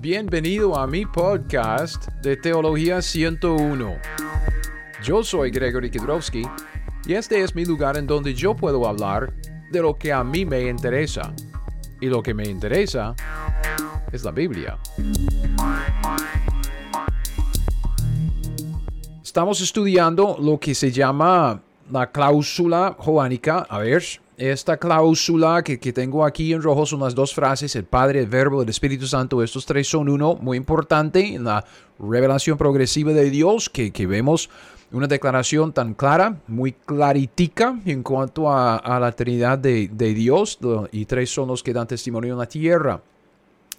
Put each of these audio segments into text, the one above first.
Bienvenido a mi podcast de Teología 101. Yo soy Gregory Kidrowski y este es mi lugar en donde yo puedo hablar de lo que a mí me interesa. Y lo que me interesa es la Biblia. Estamos estudiando lo que se llama la cláusula joánica. A ver, esta cláusula que, tengo aquí en rojo son las dos frases, el Padre, el Verbo, el Espíritu Santo, estos tres son uno muy importante en la revelación progresiva de Dios, que, vemos una declaración tan clara, muy claritica en cuanto a, la Trinidad de, de Dios, y tres son los que dan testimonio en la tierra.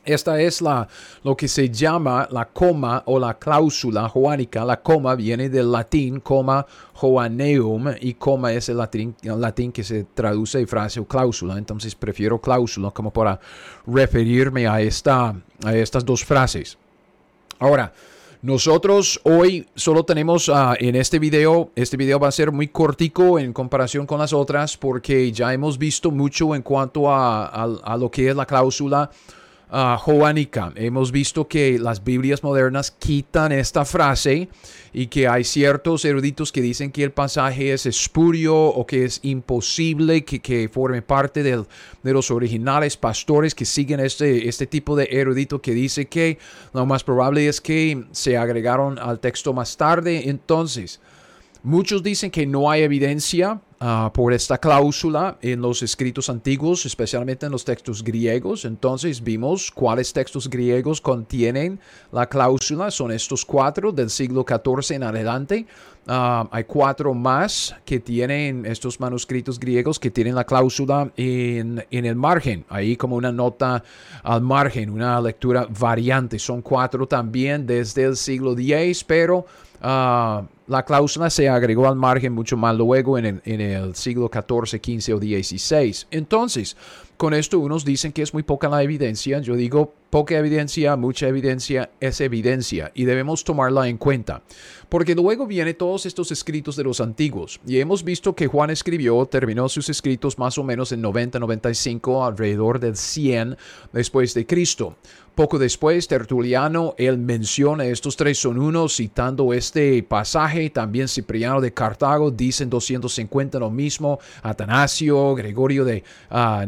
Esta es la, lo que se llama la coma o la cláusula joánica. La coma viene del latín coma joaneum y coma es el latín, latín que se traduce en frase o cláusula. Entonces prefiero cláusula como para referirme a, esta, a estas dos frases. Ahora, nosotros hoy solo tenemos uh, en este video, este video va a ser muy cortico en comparación con las otras porque ya hemos visto mucho en cuanto a, a lo que es la cláusula uh. Hemos visto que las Biblias modernas quitan esta frase y que hay ciertos eruditos que dicen que el pasaje es espurio o que es imposible que, forme parte de los originales pastores que siguen este, este tipo de erudito que dice que lo más probable es que se agregaron al texto más tarde. Entonces, muchos dicen que no hay evidencia Ah, por esta cláusula en los escritos antiguos, especialmente en los textos griegos. Entonces vimos cuáles textos griegos contienen la cláusula. Son estos cuatro del siglo XIV en adelante. Ah, hay cuatro más que tienen estos manuscritos griegos que tienen la cláusula en, en, el margen, ahí como una nota al margen, una lectura variante. Son cuatro también desde el siglo X, pero uh, la cláusula se agregó al margen mucho más luego en el, el siglo XIV, XV o XVI. Entonces, con esto unos dicen que es muy poca la evidencia. Yo digo, poca evidencia, mucha evidencia es evidencia y debemos tomarla en cuenta. Porque luego vienen todos estos escritos de los antiguos y hemos visto que Juan escribió, terminó sus escritos más o menos en 90-95, alrededor del 100 después de Cristo. Poco después, Tertuliano, él menciona estos tres son uno, citando este pasaje. También Cipriano de Cartago dice en 250 lo mismo. Atanasio, Gregorio de uh,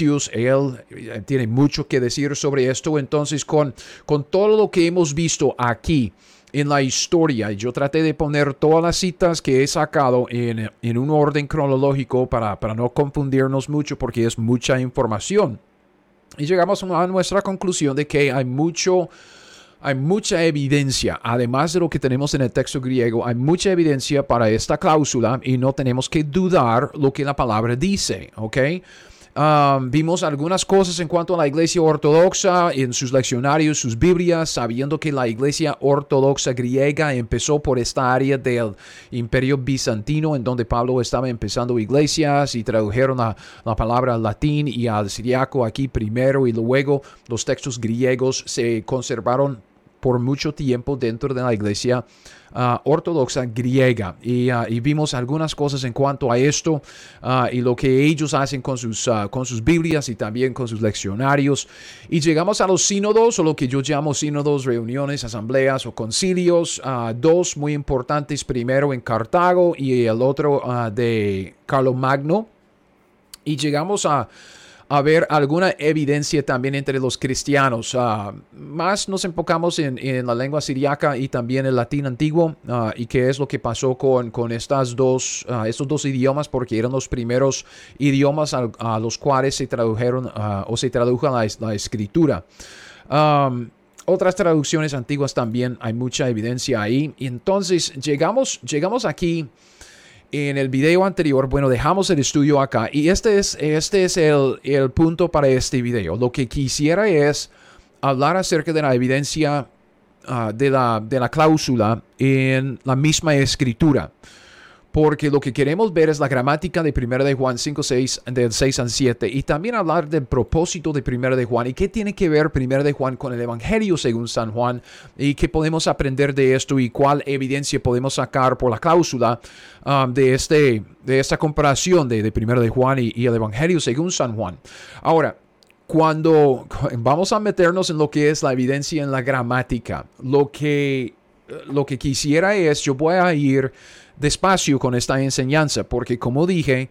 Él eh, tiene mucho que decir sobre esto. Entonces, con, con todo lo que hemos visto aquí, en la historia. Yo traté de poner todas las citas que he sacado en, en un orden cronológico para, para no confundirnos mucho porque es mucha información. Y llegamos a nuestra conclusión de que hay mucho, hay mucha evidencia, además de lo que tenemos en el texto griego, hay mucha evidencia para esta cláusula y no tenemos que dudar lo que la palabra dice, ¿ok? Vimos algunas cosas en cuanto a la iglesia ortodoxa en sus leccionarios, sus Biblias, sabiendo que la iglesia ortodoxa griega empezó por esta área del imperio bizantino, en donde Pablo estaba empezando iglesias y tradujeron la, la palabra al latín y al siriaco aquí primero y luego los textos griegos se conservaron por mucho tiempo dentro de la iglesia ah, ortodoxa griega. Ah, y, vimos algunas cosas en cuanto a esto ah, y lo que ellos hacen con sus, con sus Biblias y también con sus leccionarios. Y llegamos a los sínodos, o lo que yo llamo sínodos, reuniones, asambleas o concilios. dos muy importantes, primero en Cartago y el otro de Carlomagno. Y llegamos a haber alguna evidencia también entre los cristianos. Ah, más nos enfocamos en, la lengua siriaca y también el latín antiguo ah, y qué es lo que pasó con, con estas dos, uh, estos dos idiomas porque eran los primeros idiomas a, los cuales se tradujeron o se tradujo la, la escritura. otras traducciones antiguas también hay mucha evidencia ahí. Y entonces llegamos, llegamos aquí en el video anterior, bueno, dejamos el estudio acá y este es, este es el, el punto para este video. Lo que quisiera es hablar acerca de la evidencia ah, de, la, de la cláusula en la misma escritura porque lo que queremos ver es la gramática de 1 de Juan 5, 6, del 6 al 7, y también hablar del propósito de 1 de Juan y qué tiene que ver 1 de Juan con el Evangelio según San Juan, y qué podemos aprender de esto y cuál evidencia podemos sacar por la cláusula um, de, este, de esta comparación de, de 1 de Juan y, y el Evangelio según San Juan. Ahora, cuando vamos a meternos en lo que es la evidencia en la gramática, lo que, lo que quisiera es, yo voy a ir despacio con esta enseñanza, porque como dije,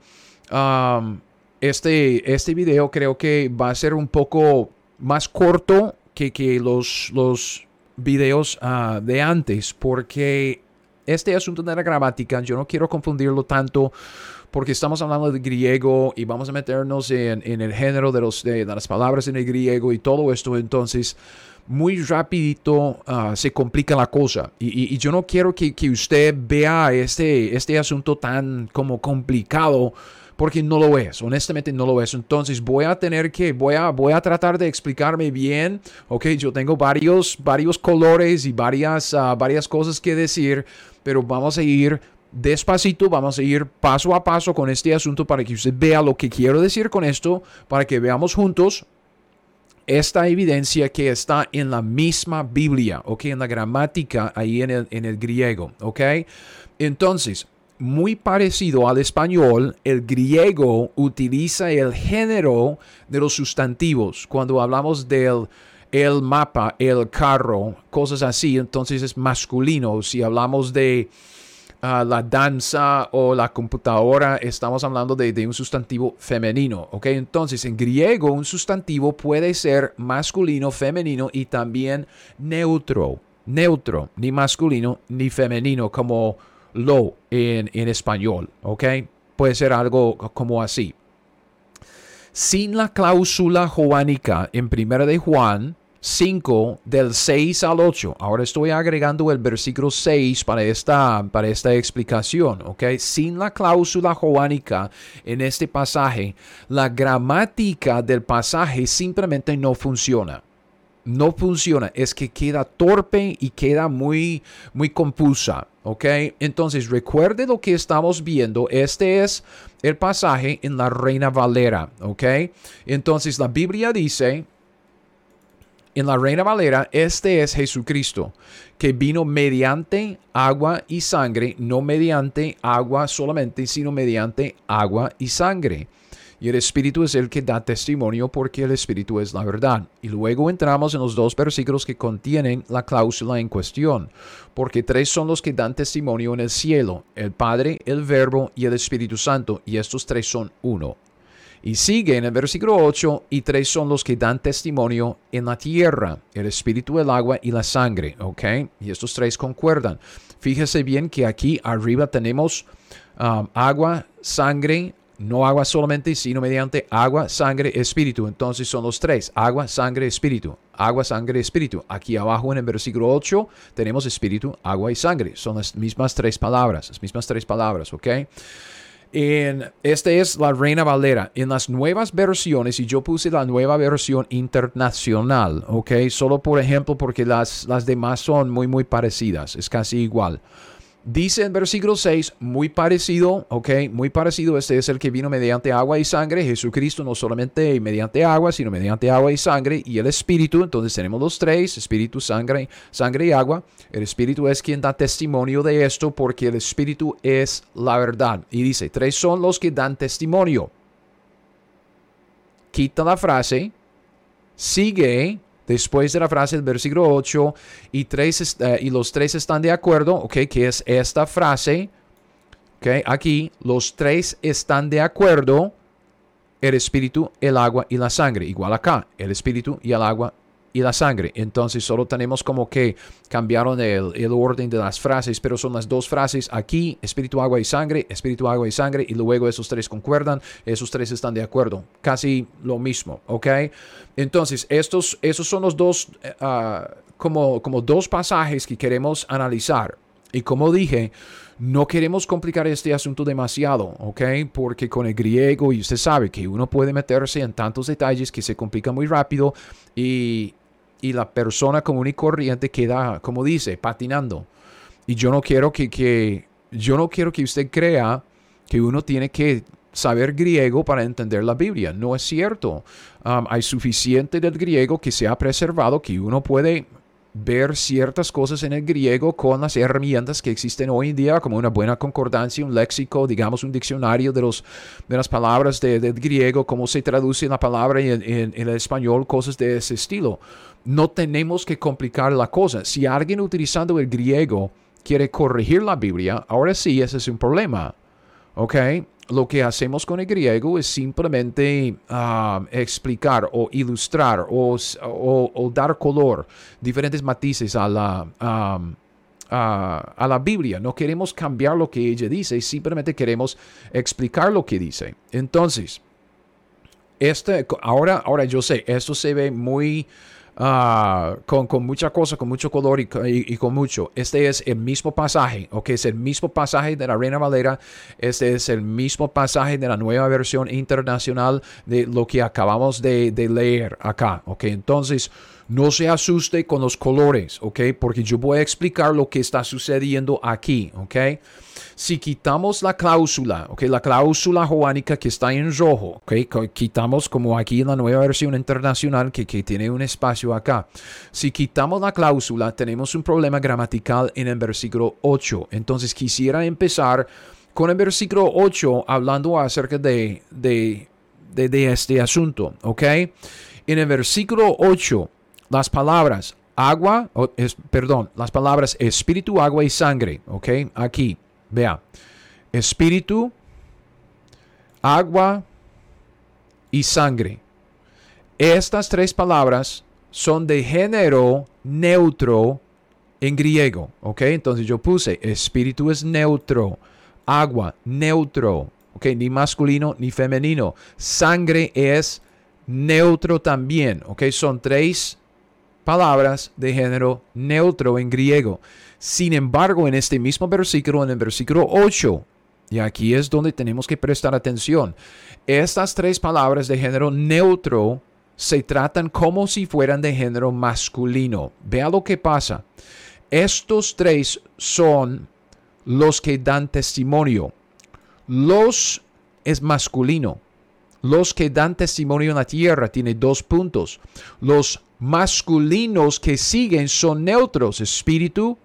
este, este video creo que va a ser un poco más corto que, que los, los videos ah, de antes, porque este asunto de la gramática, yo no quiero confundirlo tanto porque estamos hablando de griego y vamos a meternos en, el género de, los, de, las palabras en el griego y todo esto, entonces muy rapidito ah, se complica la cosa. Y, yo no quiero que, que, usted vea este, este asunto tan como complicado porque no lo es, honestamente no lo es. Entonces voy a tener que, voy a, voy a tratar de explicarme bien, ok, yo tengo varios, varios colores y varias, ah, varias cosas que decir, pero vamos a ir despacito, vamos a ir paso a paso con este asunto para que usted vea lo que quiero decir con esto, para que veamos juntos esta evidencia que está en la misma Biblia, ok, en la gramática ahí en el, en el griego, ok. Entonces, muy parecido al español, el griego utiliza el género de los sustantivos. Cuando hablamos del el mapa, el carro, cosas así, entonces es masculino. Si hablamos de la danza o la computadora, estamos hablando de, de, un sustantivo femenino, ¿ok? Entonces, en griego, un sustantivo puede ser masculino, femenino y también neutro. Neutro, ni masculino ni femenino, como lo en, español, ¿ok? Puede ser algo como así. Sin la cláusula joánica en Primera de Juan 5 del 6 al 8. Ahora estoy agregando el versículo 6 para esta, para esta explicación, ¿ok? Sin la cláusula joánica en este pasaje, la gramática del pasaje simplemente no funciona no funciona, es que queda torpe y queda muy, muy confusa. ¿Ok? Entonces recuerde lo que estamos viendo. Este es el pasaje en la Reina Valera. ¿Ok? Entonces la Biblia dice, en la Reina Valera, este es Jesucristo, que vino mediante agua y sangre, no mediante agua solamente, sino mediante agua y sangre. Y el Espíritu es el que da testimonio porque el Espíritu es la verdad. Y luego entramos en los dos versículos que contienen la cláusula en cuestión, porque tres son los que dan testimonio en el cielo, el Padre, el Verbo y el Espíritu Santo, y estos tres son uno. Y sigue en el versículo 8, y tres son los que dan testimonio en la tierra, el espíritu, el agua y la sangre, ¿ok? Y estos tres concuerdan. Fíjese bien que aquí arriba tenemos um, agua, sangre, no agua solamente, sino mediante agua, sangre, espíritu. Entonces son los tres, agua, sangre, espíritu. Agua, sangre, espíritu. Aquí abajo en el versículo 8 tenemos espíritu, agua y sangre. Son las mismas tres palabras, las mismas tres palabras, ¿ok? En, este es la Reina Valera. En las nuevas versiones, y yo puse la nueva versión internacional, ¿ok? Solo por ejemplo porque las, las demás son muy, muy parecidas. Es casi igual. Dice en versículo 6, muy parecido, ok, muy parecido, este es el que vino mediante agua y sangre, Jesucristo no solamente mediante agua, sino mediante agua y sangre y el Espíritu, entonces tenemos los tres, Espíritu, sangre, sangre y agua, el Espíritu es quien da testimonio de esto porque el Espíritu es la verdad. Y dice, tres son los que dan testimonio. Quita la frase, sigue después de la frase del versículo 8 y, tres, eh, y los tres están de acuerdo, ok, que es esta frase, ok, aquí los tres están de acuerdo, el espíritu, el agua y la sangre, igual acá, el espíritu y el agua y la sangre. Entonces solo tenemos como que cambiaron el, el, orden de las frases, pero son las dos frases aquí, espíritu, agua y sangre, espíritu, agua y sangre, y luego esos tres concuerdan, esos tres están de acuerdo. Casi lo mismo, ¿ok? Entonces, estos, esos son los dos, uh, como, como dos pasajes que queremos analizar. Y como dije, no queremos complicar este asunto demasiado, ¿ok? Porque con el griego, y usted sabe que uno puede meterse en tantos detalles que se complica muy rápido y, y la persona común y corriente queda, como dice, patinando. Y yo no quiero que, que, yo no quiero que usted crea que uno tiene que saber griego para entender la Biblia. No es cierto. Um, hay suficiente del griego que se ha preservado que uno puede ver ciertas cosas en el griego con las herramientas que existen hoy en día, como una buena concordancia, un léxico, digamos un diccionario de, los, de las palabras del griego, cómo se traduce la palabra en, en el español, cosas de ese estilo. No tenemos que complicar la cosa. Si alguien utilizando el griego quiere corregir la Biblia, ahora sí, ese es un problema. ¿Ok? Lo que hacemos con el griego es simplemente ah, explicar o ilustrar o, dar color, diferentes matices a la, a, la Biblia. No queremos cambiar lo que ella dice, simplemente queremos explicar lo que dice. Entonces, este, ahora, ahora yo sé, esto se ve muy Ah, con, con, mucha cosa, con mucho color y, con mucho. Este es el mismo pasaje, ok, es el mismo pasaje de la Reina Valera, este es el mismo pasaje de la nueva versión internacional de lo que acabamos de, de leer acá, ok, entonces no se asuste con los colores, ok, porque yo voy a explicar lo que está sucediendo aquí, ok. Si quitamos la cláusula, ok, la cláusula joánica que está en rojo, ok, quitamos como aquí en la nueva versión internacional que, que tiene un espacio acá. Si quitamos la cláusula, tenemos un problema gramatical en el versículo 8. Entonces quisiera empezar con el versículo 8 hablando acerca de, de, de, este asunto, ¿ok? En el versículo 8, las palabras agua, es, perdón, las palabras espíritu, agua y sangre, ¿ok? Aquí. Vea, espíritu, agua y sangre. Estas tres palabras son de género neutro en griego, ¿ok? Entonces yo puse espíritu es neutro, agua neutro, ¿ok? Ni masculino ni femenino. Sangre es neutro también, ¿ok? Son tres palabras de género neutro en griego. Sin embargo, en este mismo versículo, en el versículo 8, y aquí es donde tenemos que prestar atención, estas tres palabras de género neutro se tratan como si fueran de género masculino. Vea lo que pasa. Estos tres son los que dan testimonio. Los es masculino. Los que dan testimonio en la tierra tiene dos puntos. Los masculinos que siguen son neutros, espíritu,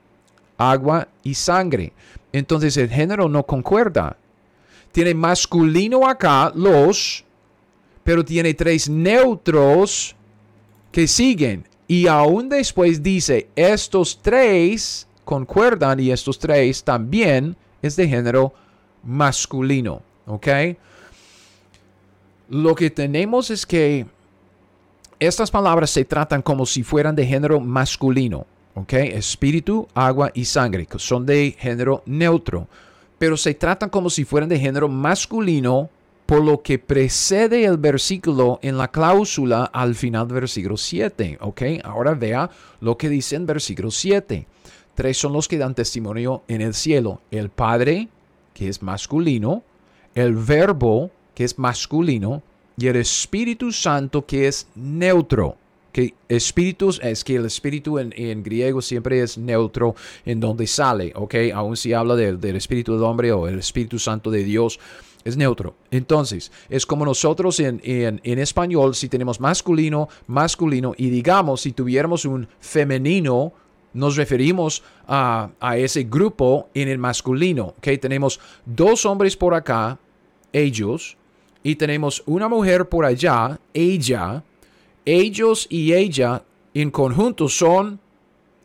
agua y sangre. Entonces el género no concuerda. Tiene masculino acá, los, pero tiene tres neutros que siguen. Y aún después dice, estos tres concuerdan y estos tres también es de género masculino. ¿Ok? Lo que tenemos es que estas palabras se tratan como si fueran de género masculino. ¿ok? Espíritu, agua y sangre, que son de género neutro, pero se tratan como si fueran de género masculino por lo que precede el versículo en la cláusula al final del versículo 7, ¿ok? Ahora vea lo que dice en versículo 7. Tres son los que dan testimonio en el cielo. El Padre, que es masculino, el Verbo, que es masculino, y el Espíritu Santo, que es neutro que espíritus es que el espíritu en, griego siempre es neutro en donde sale, ¿ok? Aún si habla del espíritu del hombre o el espíritu santo de Dios, es neutro. Entonces, es como nosotros en, en, español, si tenemos masculino, masculino, y digamos, si tuviéramos un femenino, nos referimos a, a ese grupo en el masculino, ¿ok? Tenemos dos hombres por acá, ellos, y tenemos una mujer por allá, ella, ellos y ella en conjunto son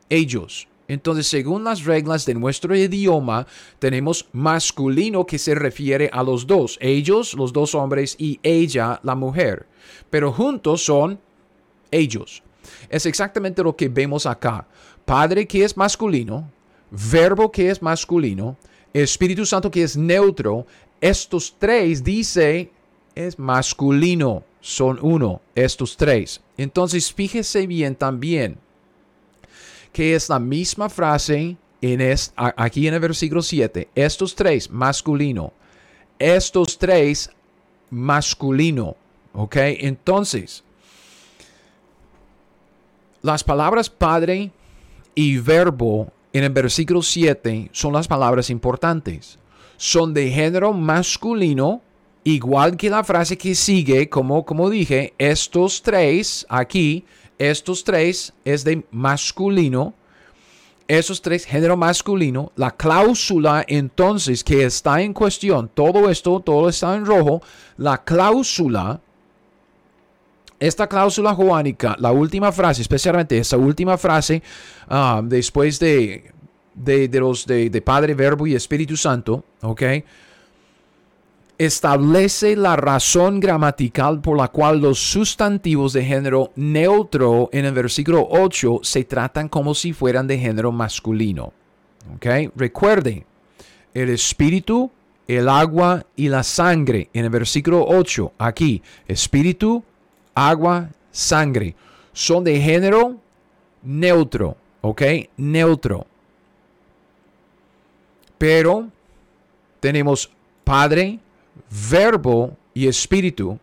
ellos. Entonces, según las reglas de nuestro idioma, tenemos masculino que se refiere a los dos, ellos, los dos hombres, y ella, la mujer. Pero juntos son ellos. Es exactamente lo que vemos acá. Padre que es masculino, verbo que es masculino, Espíritu Santo que es neutro. Estos tres dice es masculino son uno, estos tres. Entonces fíjese bien también que es la misma frase en aquí en el versículo 7. Estos tres, masculino. Estos tres, masculino. ¿Ok? Entonces, las palabras padre y verbo en el versículo 7 son las palabras importantes. Son de género masculino Igual que la frase que sigue, como, como dije, estos tres aquí estos tres es de masculino, esos tres, género masculino, la cláusula entonces que está en cuestión, todo esto, todo está en rojo, la cláusula, esta cláusula joánica, la última frase, especialmente esa última frase, ah, después de, de, los de, de Padre, Verbo y Espíritu Santo, ¿ok? Establece la razón gramatical por la cual los sustantivos de género neutro en el versículo 8 se tratan como si fueran de género masculino. ¿Ok? Recuerde, el espíritu, el agua y la sangre en el versículo 8, aquí, espíritu, agua, sangre, son de género neutro. ¿Ok? Neutro. Pero tenemos Padre, verbo y espíritu.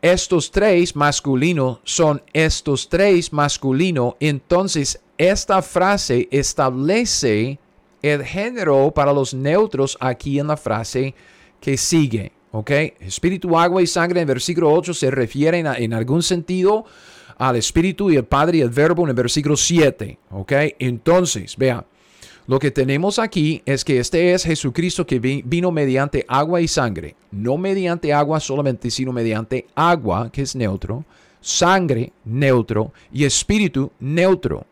Estos tres masculino son estos tres masculino. Entonces, esta frase establece el género para los neutros aquí en la frase que sigue. ¿Ok? Espíritu, agua y sangre en versículo 8 se refieren en algún sentido al espíritu y el padre y el verbo en el versículo 7. ¿Ok? Entonces, vea, lo que tenemos aquí es que este es Jesucristo que vino mediante agua y sangre. No mediante agua solamente, sino mediante agua, que es neutro, sangre, neutro, y espíritu, neutro.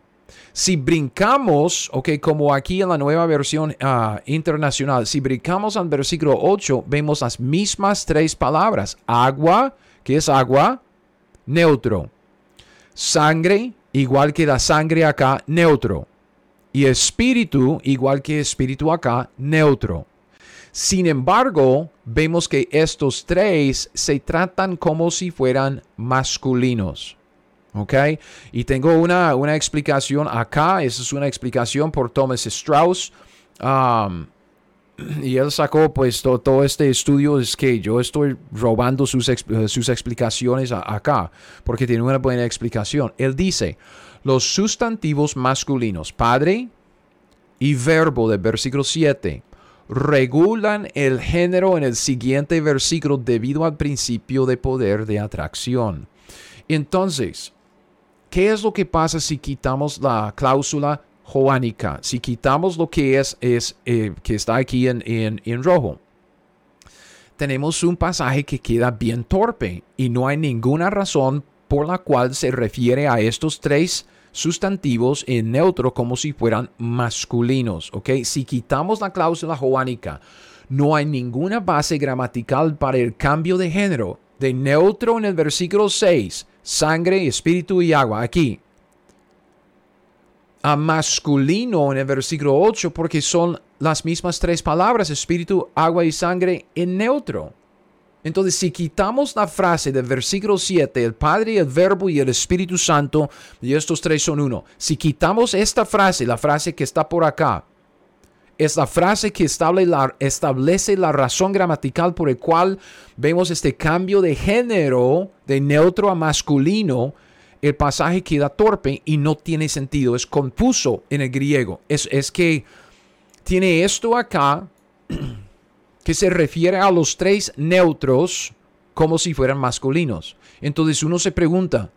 Si brincamos, ok, como aquí en la nueva versión ah, internacional, si brincamos al versículo 8, vemos las mismas tres palabras. Agua, que es agua, neutro. Sangre, igual que la sangre acá, neutro y espíritu, igual que espíritu acá, neutro. Sin embargo, vemos que estos tres se tratan como si fueran masculinos. ¿Ok? Y tengo una, una explicación acá. Esa es una explicación por Thomas Strauss. Um, y él sacó pues todo, este estudio. Es que yo estoy robando sus, sus explicaciones acá. Porque tiene una buena explicación. Él dice, los sustantivos masculinos, padre y verbo del versículo 7, regulan el género en el siguiente versículo debido al principio de poder de atracción. Entonces, ¿qué es lo que pasa si quitamos la cláusula joánica? Si quitamos lo que es, es eh, que está aquí en, en rojo tenemos un pasaje que queda bien torpe y no hay ninguna razón por la cual se refiere a estos tres sustantivos en neutro como si fueran masculinos, ¿ok? Si quitamos la cláusula joánica, no hay ninguna base gramatical para el cambio de género de neutro en el versículo 6, sangre, espíritu y agua, aquí, a masculino en el versículo 8 porque son las mismas tres palabras, espíritu, agua y sangre en neutro. Entonces, si quitamos la frase del versículo 7, el Padre, el Verbo y el Espíritu Santo, y estos tres son uno, si quitamos esta frase, la frase que está por acá, es la frase que establece la, razón gramatical por el cual vemos este cambio de género de neutro a masculino, el pasaje queda torpe y no tiene sentido, es confuso en el griego. Es, es que tiene esto acá que se refiere a los tres neutros como si fueran masculinos. Entonces uno se pregunta,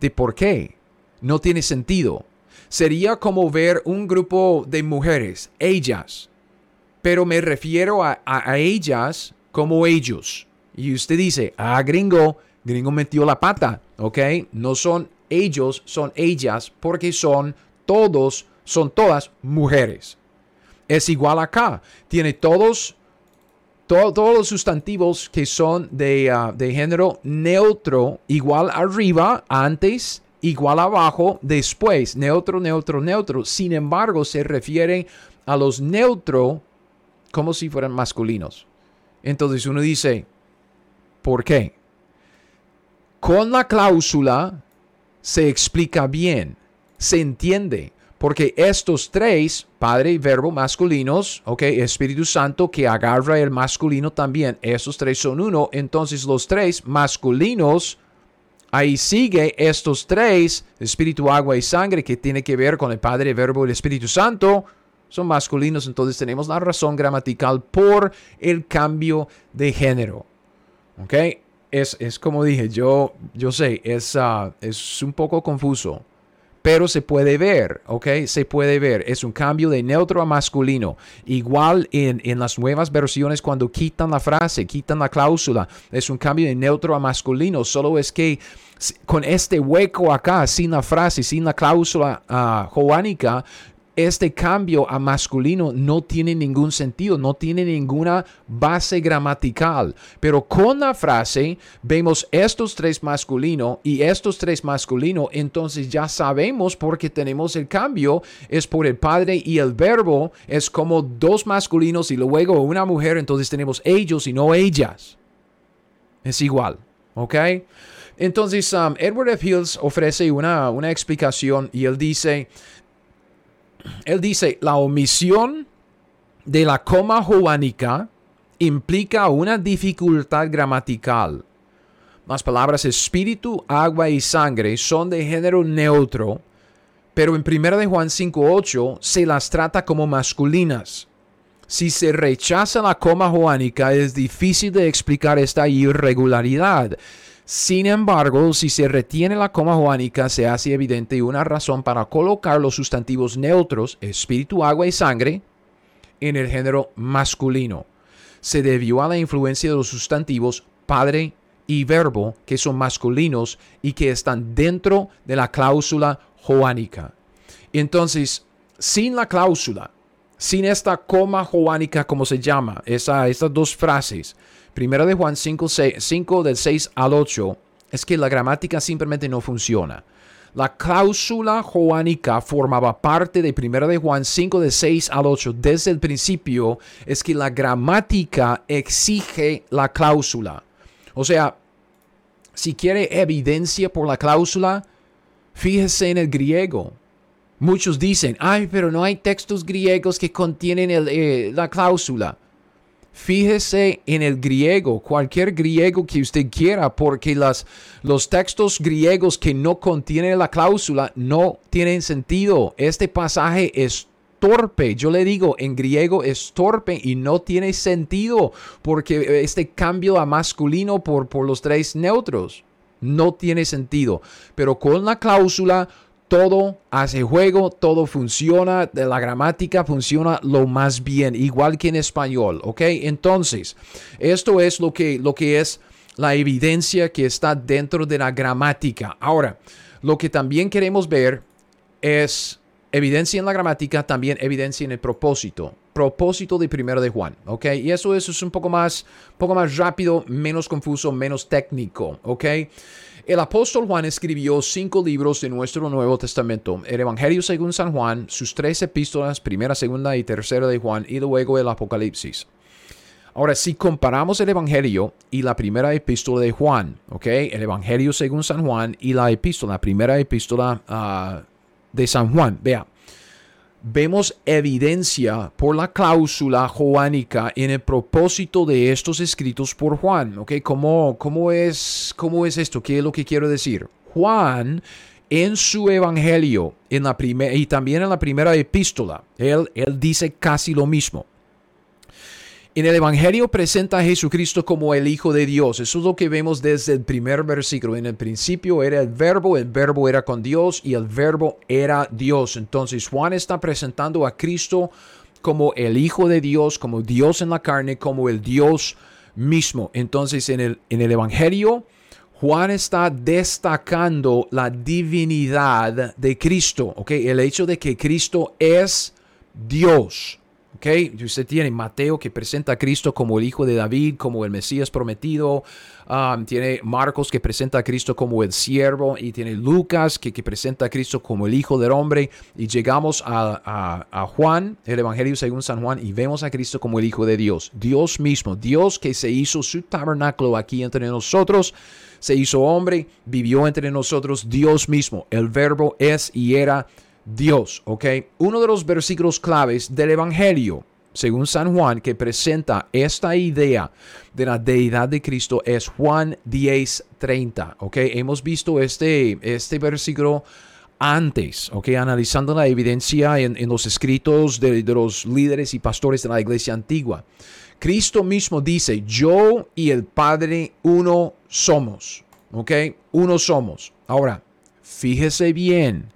¿de por qué? No tiene sentido. Sería como ver un grupo de mujeres, ellas, pero me refiero a, ellas como ellos. Y usted dice, ah, gringo, gringo metió la pata, ¿ok? No son ellos, son ellas, porque son todos, son todas mujeres. Es igual acá. Tiene todos todos los sustantivos que son ah, de, género neutro, igual arriba, antes, igual abajo, después, neutro, neutro, neutro. Sin embargo, se refiere a los neutro como si fueran masculinos. Entonces uno dice, ¿por qué? Con la cláusula se explica bien, se entiende. Porque estos tres, Padre y Verbo masculinos, ok, Espíritu Santo que agarra el masculino también, esos tres son uno, entonces los tres masculinos, ahí sigue estos tres, Espíritu, agua y sangre, que tiene que ver con el Padre, Verbo y el Espíritu Santo, son masculinos, entonces tenemos la razón gramatical por el cambio de género. ¿Ok? es, es como dije, yo, yo sé, es, ah, es un poco confuso pero se puede ver, ¿ok? Se puede ver. Es un cambio de neutro a masculino. Igual en, en, las nuevas versiones cuando quitan la frase, quitan la cláusula, es un cambio de neutro a masculino. Solo es que con este hueco acá, sin la frase, sin la cláusula uh, joánica, este cambio a masculino no tiene ningún sentido, no tiene ninguna base gramatical. Pero con la frase vemos estos tres masculino y estos tres masculino, entonces ya sabemos porque tenemos el cambio, es por el padre y el verbo, es como dos masculinos y luego una mujer, entonces tenemos ellos y no ellas. Es igual, ¿ok? Entonces, um, Edward F. Hills ofrece una, una explicación y él dice, él dice, la omisión de la coma joánica implica una dificultad gramatical. Las palabras espíritu, agua y sangre son de género neutro, pero en 1 de Juan 5.8 se las trata como masculinas. Si se rechaza la coma joánica es difícil de explicar esta irregularidad. Sin embargo, si se retiene la coma joánica, se hace evidente una razón para colocar los sustantivos neutros, espíritu, agua y sangre, en el género masculino. Se debió a la influencia de los sustantivos padre y verbo, que son masculinos y que están dentro de la cláusula joánica. Entonces, sin la cláusula, sin esta coma joánica, como se llama, esa, estas dos frases, Primero de Juan 5, 5 del 6 al 8 es que la gramática simplemente no funciona. La cláusula joánica formaba parte de Primero de Juan 5 del 6 al 8 desde el principio. Es que la gramática exige la cláusula. O sea, si quiere evidencia por la cláusula, fíjese en el griego. Muchos dicen, ay, pero no hay textos griegos que contienen eh, la cláusula. Fíjese en el griego, cualquier griego que usted quiera, porque las, los textos griegos que no contienen la cláusula no tienen sentido. Este pasaje es torpe. Yo le digo, en griego es torpe y no tiene sentido porque este cambio a masculino por, por los tres neutros no tiene sentido. Pero con la cláusula todo hace juego, todo funciona, la gramática funciona lo más bien, igual que en español, ¿ok? Entonces, esto es lo que, lo que es la evidencia que está dentro de la gramática. Ahora, lo que también queremos ver es evidencia en la gramática, también evidencia en el propósito. Propósito de primero de Juan, ¿ok? Y eso, eso es un poco más, poco más rápido, menos confuso, menos técnico, ¿ok? El apóstol Juan escribió cinco libros de nuestro Nuevo Testamento, el Evangelio según San Juan, sus tres epístolas, primera, segunda y tercera de Juan, y luego el Apocalipsis. Ahora, si comparamos el Evangelio y la primera epístola de Juan, ¿ok? El Evangelio según San Juan y la epístola, la primera epístola ah, de San Juan, vea, vemos evidencia por la cláusula joánica en el propósito de estos escritos por Juan. ¿ok? ¿Cómo, cómo, es, ¿Cómo es esto? ¿Qué es lo que quiero decir? Juan en su evangelio en la y también en la primera epístola, él, él dice casi lo mismo. En el Evangelio presenta a Jesucristo como el Hijo de Dios. Eso es lo que vemos desde el primer versículo. En el principio era el verbo, el verbo era con Dios y el verbo era Dios. Entonces Juan está presentando a Cristo como el Hijo de Dios, como Dios en la carne, como el Dios mismo. Entonces en el, en el Evangelio Juan está destacando la divinidad de Cristo. ¿okay? El hecho de que Cristo es Dios. ¿Ok? Usted tiene Mateo que presenta a Cristo como el hijo de David, como el Mesías prometido. Um, tiene Marcos que presenta a Cristo como el siervo. Y tiene Lucas que, presenta a Cristo como el hijo del hombre. Y llegamos a, a, Juan, el Evangelio según San Juan, y vemos a Cristo como el hijo de Dios. Dios mismo, Dios que se hizo su tabernáculo aquí entre nosotros se hizo hombre, vivió entre nosotros, Dios mismo. El verbo es y era Dios, ¿ok? Uno de los versículos claves del Evangelio, según San Juan, que presenta esta idea de la deidad de Cristo es Juan 10:30, ¿ok? Hemos visto este, este versículo antes, ¿ok? Analizando la evidencia en, los escritos de, de los líderes y pastores de la iglesia antigua. Cristo mismo dice, yo y el Padre uno somos, ¿ok? Uno somos. Ahora, fíjese bien,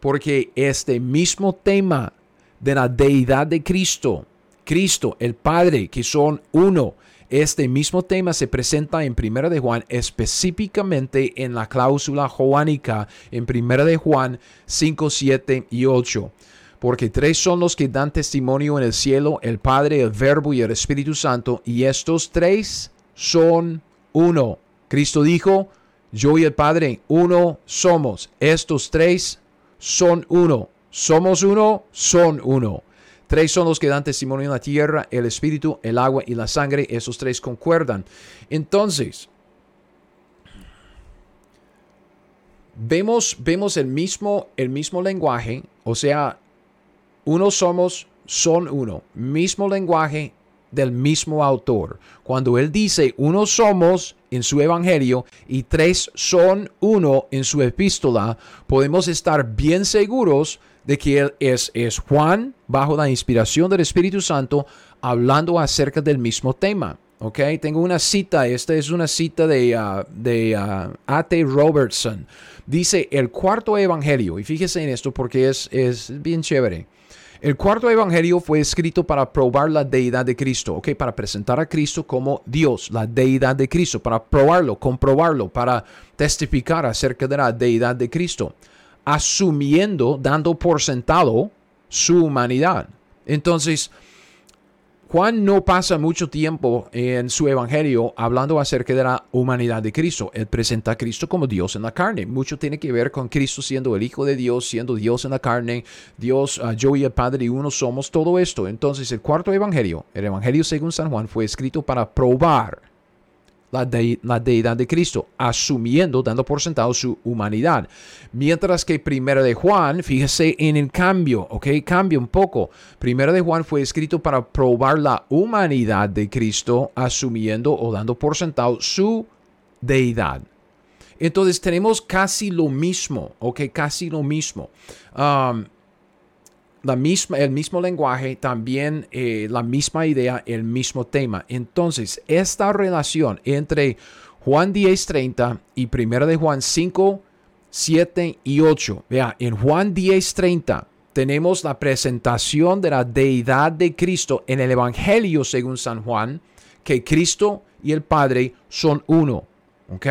porque este mismo tema de la deidad de Cristo, Cristo, el Padre, que son uno, este mismo tema se presenta en Primera de Juan, específicamente en la cláusula joánica en Primera de Juan 5, 7 y 8. Porque tres son los que dan testimonio en el cielo, el Padre, el Verbo y el Espíritu Santo, y estos tres son uno. Cristo dijo, yo y el Padre, uno somos. Estos tres son uno. Somos uno, son uno. Tres son los que dan testimonio en la tierra, el espíritu, el agua y la sangre. Esos tres concuerdan. Entonces, vemos, vemos el, mismo, el mismo lenguaje, o sea, uno somos, son uno. Mismo lenguaje del mismo autor. Cuando él dice uno somos en su evangelio y tres son uno en su epístola, podemos estar bien seguros de que él es, es Juan, bajo la inspiración del Espíritu Santo, hablando acerca del mismo tema. ¿ok? Tengo una cita, esta es una cita de, uh, de A.T. Robertson. Dice el cuarto evangelio, y fíjese en esto porque es, es bien chévere. El cuarto evangelio fue escrito para probar la deidad de Cristo, ¿ok? Para presentar a Cristo como Dios, la deidad de Cristo, para probarlo, comprobarlo, para testificar acerca de la deidad de Cristo asumiendo, dando por sentado su humanidad. Entonces, Juan no pasa mucho tiempo en su evangelio hablando acerca de la humanidad de Cristo. Él presenta a Cristo como Dios en la carne. Mucho tiene que ver con Cristo siendo el Hijo de Dios, siendo Dios en la carne, Dios, uh, yo y el Padre y uno somos, todo esto. Entonces el cuarto evangelio, el evangelio según San Juan, fue escrito para probar la, deidad de Cristo, asumiendo, dando por sentado su humanidad. Mientras que Primera de Juan, fíjese en el cambio, ¿ok? Cambia un poco. Primera de Juan fue escrito para probar la humanidad de Cristo, asumiendo o dando por sentado su deidad. Entonces tenemos casi lo mismo, ¿ok? Casi lo mismo. Um, la misma, el mismo lenguaje, también eh, la misma idea, el mismo tema. Entonces, esta relación entre Juan 10.30 y 1 de Juan 5, 7 y 8. Vea, en Juan 10.30 tenemos la presentación de la deidad de Cristo en el Evangelio según San Juan, que Cristo y el Padre son uno. ¿Ok?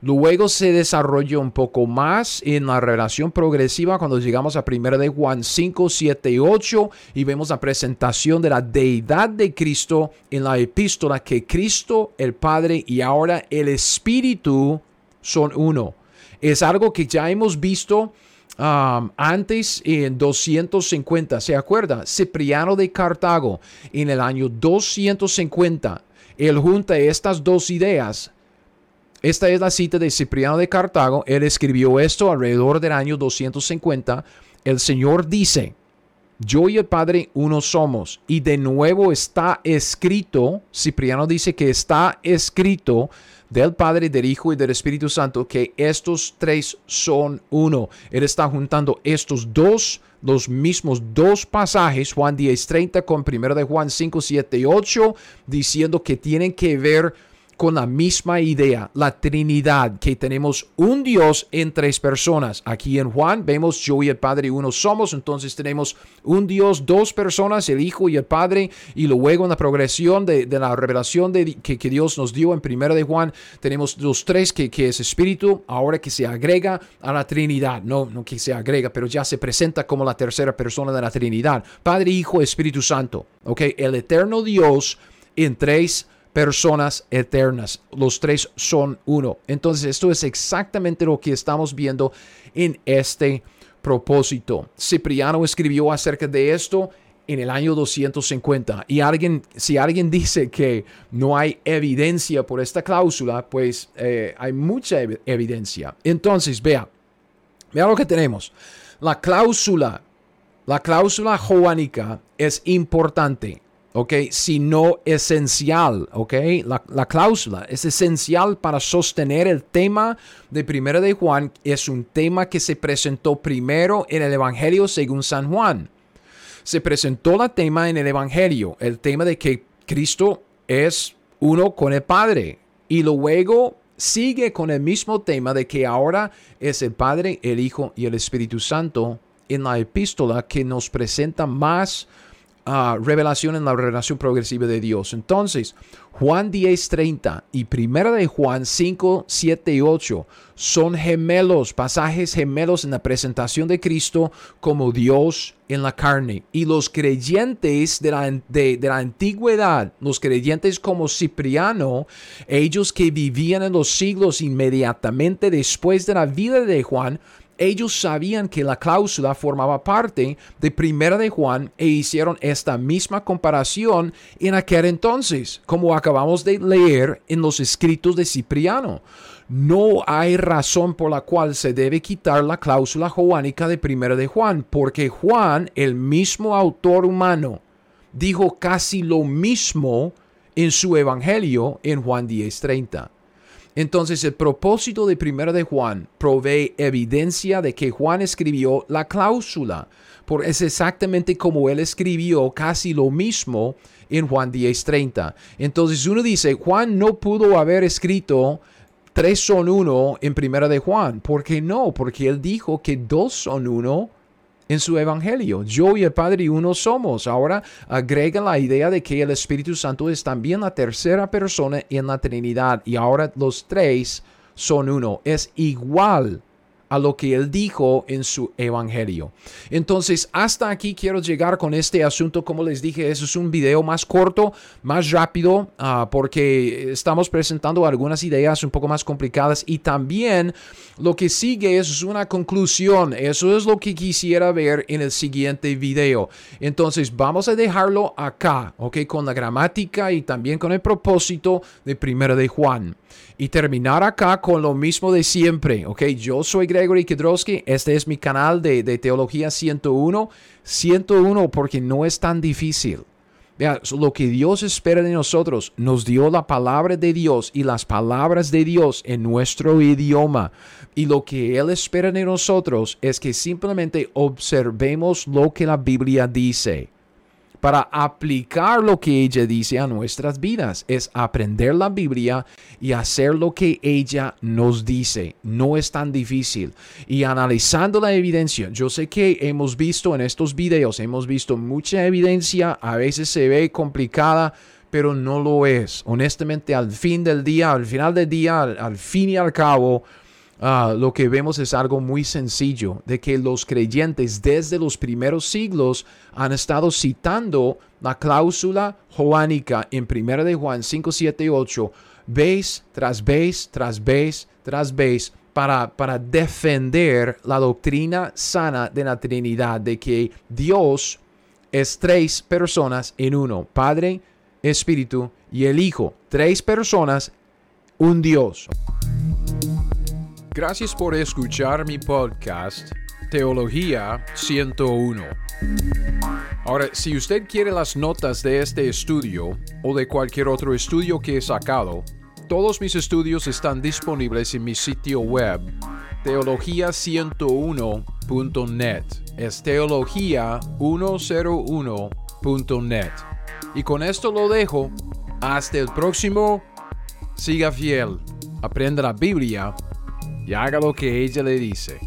Luego se desarrolla un poco más en la relación progresiva cuando llegamos a 1 de Juan 5, 7 y 8 y vemos la presentación de la deidad de Cristo en la epístola que Cristo, el Padre y ahora el Espíritu son uno. Es algo que ya hemos visto um, antes en 250. ¿Se acuerda? Cipriano de Cartago en el año 250. Él junta estas dos ideas esta es la cita de Cipriano de Cartago. Él escribió esto alrededor del año 250. El Señor dice, yo y el Padre uno somos. Y de nuevo está escrito, Cipriano dice que está escrito del Padre, del Hijo y del Espíritu Santo, que estos tres son uno. Él está juntando estos dos, los mismos dos pasajes, Juan 10, 30 con 1 de Juan 5, 7 y 8, diciendo que tienen que ver con la misma idea, la Trinidad, que tenemos un Dios en tres personas. Aquí en Juan vemos yo y el Padre uno somos, entonces tenemos un Dios, dos personas, el Hijo y el Padre, y luego en la progresión de, la revelación de, que, Dios nos dio en primero de Juan, tenemos los tres que, que, es Espíritu, ahora que se agrega a la Trinidad, no, no que se agrega, pero ya se presenta como la tercera persona de la Trinidad, Padre, Hijo, Espíritu Santo, ¿ok? El eterno Dios en tres personas eternas. Los tres son uno. Entonces esto es exactamente lo que estamos viendo en este propósito. Cipriano escribió acerca de esto en el año 250 y alguien, si alguien dice que no hay evidencia por esta cláusula, pues eh, hay mucha evidencia. Entonces, vea, vea lo que tenemos. La cláusula, la cláusula joánica es importante. ¿Ok? Sino esencial, ¿ok? La, la, cláusula es esencial para sostener el tema de Primera de Juan. Es un tema que se presentó primero en el Evangelio según San Juan. Se presentó la tema en el Evangelio, el tema de que Cristo es uno con el Padre. Y luego sigue con el mismo tema de que ahora es el Padre, el Hijo y el Espíritu Santo en la epístola que nos presenta más uh, revelación en la revelación progresiva de Dios. Entonces, Juan 10, 30 y primera de Juan 5, 7 y 8 son gemelos, pasajes gemelos en la presentación de Cristo como Dios en la carne. Y los creyentes de la, de, de la antigüedad, los creyentes como Cipriano, ellos que vivían en los siglos inmediatamente después de la vida de Juan, ellos sabían que la cláusula formaba parte de Primera de Juan e hicieron esta misma comparación en aquel entonces, como acabamos de leer en los escritos de Cipriano. No hay razón por la cual se debe quitar la cláusula joánica de Primera de Juan, porque Juan, el mismo autor humano, dijo casi lo mismo en su evangelio en Juan 10:30. Entonces el propósito de Primera de Juan provee evidencia de que Juan escribió la cláusula, por es exactamente como él escribió casi lo mismo en Juan 10:30. Entonces uno dice, Juan no pudo haber escrito tres son uno en Primera de Juan. ¿Por qué no? Porque él dijo que dos son uno en su evangelio. Yo y el Padre uno somos. Ahora agrega la idea de que el Espíritu Santo es también la tercera persona en la Trinidad y ahora los tres son uno. Es igual a lo que él dijo en su evangelio. Entonces, hasta aquí quiero llegar con este asunto. Como les dije, eso es un video más corto, más rápido, ah, porque estamos presentando algunas ideas un poco más complicadas y también lo que sigue es una conclusión. Eso es lo que quisiera ver en el siguiente video. Entonces, vamos a dejarlo acá, ¿ok? Con la gramática y también con el propósito de Primera de Juan y terminar acá con lo mismo de siempre. Ok, yo soy Gregory Kedrowski. Este es mi canal de, de Teología 101. 101 porque no es tan difícil. Vea, lo que Dios espera de nosotros, nos dio la palabra de Dios y las palabras de Dios en nuestro idioma. Y lo que Él espera de nosotros es que simplemente observemos lo que la Biblia dice para aplicar lo que ella dice a nuestras vidas. Es aprender la Biblia y hacer lo que ella nos dice. No es tan difícil. Y analizando la evidencia, yo sé que hemos visto en estos videos, hemos visto mucha evidencia, a veces se ve complicada, pero no lo es. Honestamente, al fin del día, al final del día, al, fin y al cabo, Ah, lo que vemos es algo muy sencillo, de que los creyentes desde los primeros siglos han estado citando la cláusula joánica en 1 de Juan 5, 7 y 8, vez tras vez, tras vez, tras vez, para, para defender la doctrina sana de la Trinidad, de que Dios es tres personas en uno, Padre, Espíritu y el Hijo, tres personas, un Dios. Gracias por escuchar mi podcast Teología 101. Ahora, si usted quiere las notas de este estudio o de cualquier otro estudio que he sacado, todos mis estudios están disponibles en mi sitio web teología101.net. Es teología101.net. Y con esto lo dejo. Hasta el próximo. Siga fiel. Aprenda la Biblia y haga lo que ella le dice.